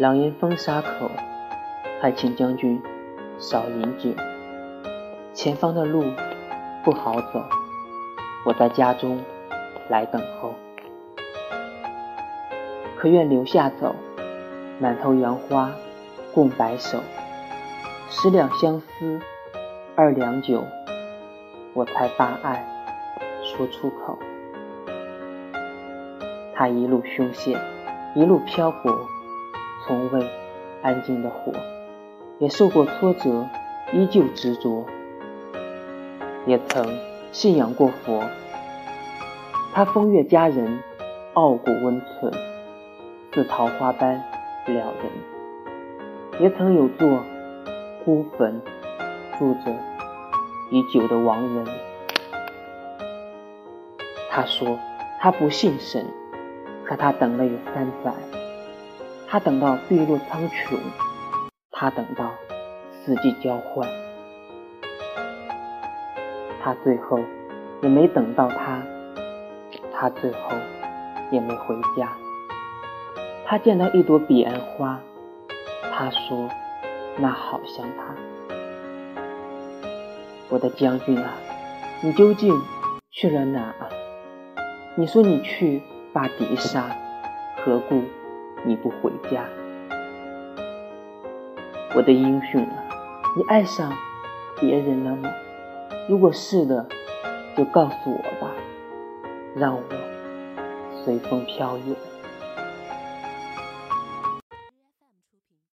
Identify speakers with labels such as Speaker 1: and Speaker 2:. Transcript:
Speaker 1: 狼烟风沙口，还请将军少饮酒。前方的路不好走，我在家中来等候。可愿留下走，满头杨花共白首。十两相思，二两酒，我才把爱说出口。他一路凶险，一路漂泊。从未安静的活，也受过挫折，依旧执着。也曾信仰过佛，他风月佳人，傲骨温存，似桃花般撩人。也曾有座孤坟，住着已久的亡人。他说他不信神，可他等了有三载。他等到碧落苍穹，他等到四季交换，他最后也没等到他，他最后也没回家。他见到一朵彼岸花，他说那好像他。我的将军啊，你究竟去了哪？你说你去把敌杀，何故？你不回家，我的英雄啊！你爱上别人了吗？如果是的，就告诉我吧，让我随风飘远。